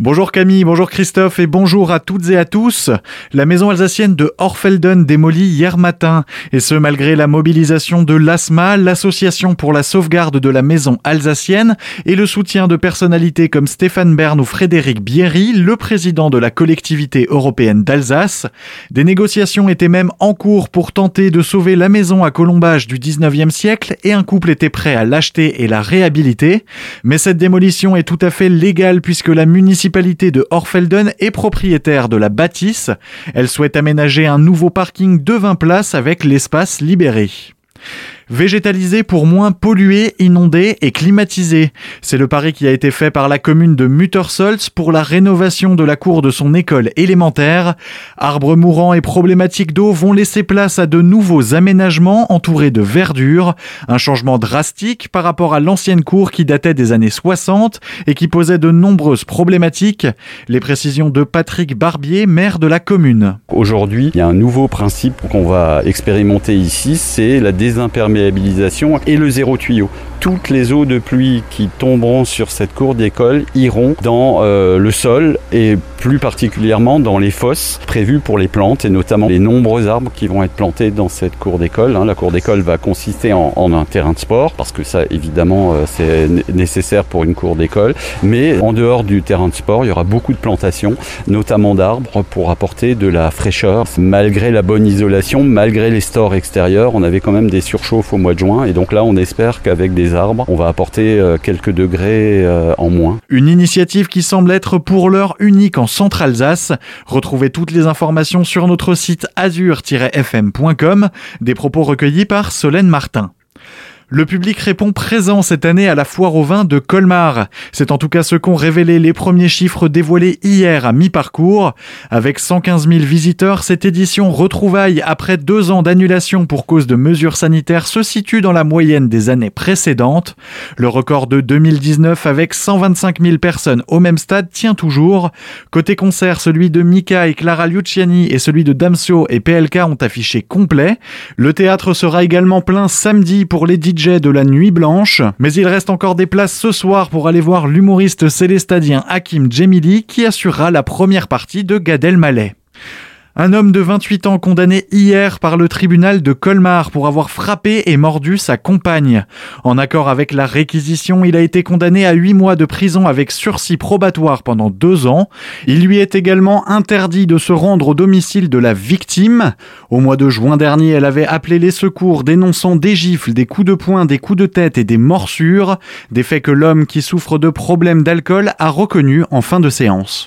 Bonjour Camille, bonjour Christophe et bonjour à toutes et à tous. La maison alsacienne de Orfelden démolie hier matin et ce malgré la mobilisation de l'ASMA, l'association pour la sauvegarde de la maison alsacienne et le soutien de personnalités comme Stéphane Bern ou Frédéric Bierry, le président de la collectivité européenne d'Alsace. Des négociations étaient même en cours pour tenter de sauver la maison à Colombage du 19e siècle et un couple était prêt à l'acheter et la réhabiliter. Mais cette démolition est tout à fait légale puisque la municipalité municipalité de Orfelden est propriétaire de la bâtisse. Elle souhaite aménager un nouveau parking de 20 places avec l'espace libéré. Végétaliser pour moins polluer, inonder et climatiser. C'est le pari qui a été fait par la commune de Muttersolz pour la rénovation de la cour de son école élémentaire. Arbres mourants et problématiques d'eau vont laisser place à de nouveaux aménagements entourés de verdure. Un changement drastique par rapport à l'ancienne cour qui datait des années 60 et qui posait de nombreuses problématiques. Les précisions de Patrick Barbier, maire de la commune. Aujourd'hui, il y a un nouveau principe qu'on va expérimenter ici, c'est la désimperméabilité et le zéro tuyau. Toutes les eaux de pluie qui tomberont sur cette cour d'école iront dans euh, le sol et plus particulièrement dans les fosses prévues pour les plantes et notamment les nombreux arbres qui vont être plantés dans cette cour d'école. Hein. La cour d'école va consister en, un terrain de sport parce que ça évidemment euh, c'est nécessaire pour une cour d'école. Mais en dehors du terrain de sport, il y aura beaucoup de plantations, notamment d'arbres pour apporter de la fraîcheur. Malgré la bonne isolation, malgré les stores extérieurs, on avait quand même des surchauffes au mois de juin. Et donc là, on espère qu'avec des arbres, on va apporter euh, quelques degrés euh, en moins. Une initiative qui semble être pour l'heure unique en Centre-Alsace. Retrouvez toutes les informations sur notre site azur-fm.com. Des propos recueillis par Solène Martin. Le public répond présent cette année à la foire au vin de Colmar. C'est en tout cas ce qu'ont révélé les premiers chiffres dévoilés hier à mi-parcours. Avec 115 000 visiteurs, cette édition retrouvaille après deux ans d'annulation pour cause de mesures sanitaires se situe dans la moyenne des années précédentes. Le record de 2019 avec 125 000 personnes au même stade tient toujours. Côté concert, celui de Mika et Clara Luciani et celui de Damso et PLK ont affiché complet. Le théâtre sera également plein samedi pour les de la Nuit Blanche, mais il reste encore des places ce soir pour aller voir l'humoriste célestadien Hakim Djemili qui assurera la première partie de Gad Elmaleh. Un homme de 28 ans condamné hier par le tribunal de Colmar pour avoir frappé et mordu sa compagne. En accord avec la réquisition, il a été condamné à 8 mois de prison avec sursis probatoire pendant 2 ans. Il lui est également interdit de se rendre au domicile de la victime. Au mois de juin dernier, elle avait appelé les secours dénonçant des gifles, des coups de poing, des coups de tête et des morsures, des faits que l'homme qui souffre de problèmes d'alcool a reconnus en fin de séance.